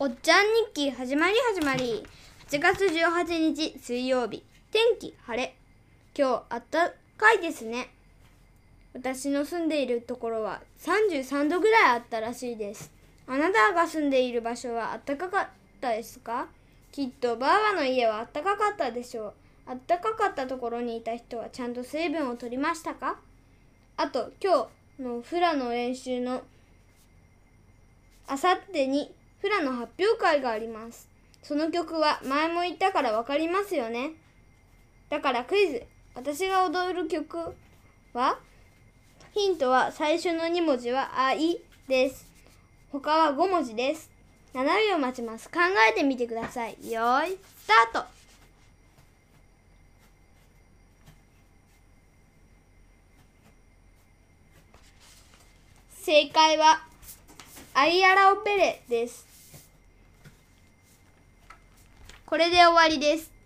おっちゃん日記始まり始まり。8月18日水曜日。天気晴れ。今日あったかいですね。私の住んでいるところは33度ぐらいあったらしいです。あなたが住んでいる場所はあったかかったですか？きっとばあばの家はあったかかったでしょう。あったかかったところにいた人はちゃんと水分を取りましたか？あと今日のフラの練習のあさってにフラの発表会があります。その曲は前も言ったからわかりますよね。だからクイズ。私が踊る曲はヒントは最初の2文字はあいです。他は5文字です。7秒待ちます。考えてみてください。よい、スタート正解はアイアラオペレです。これで終わりです。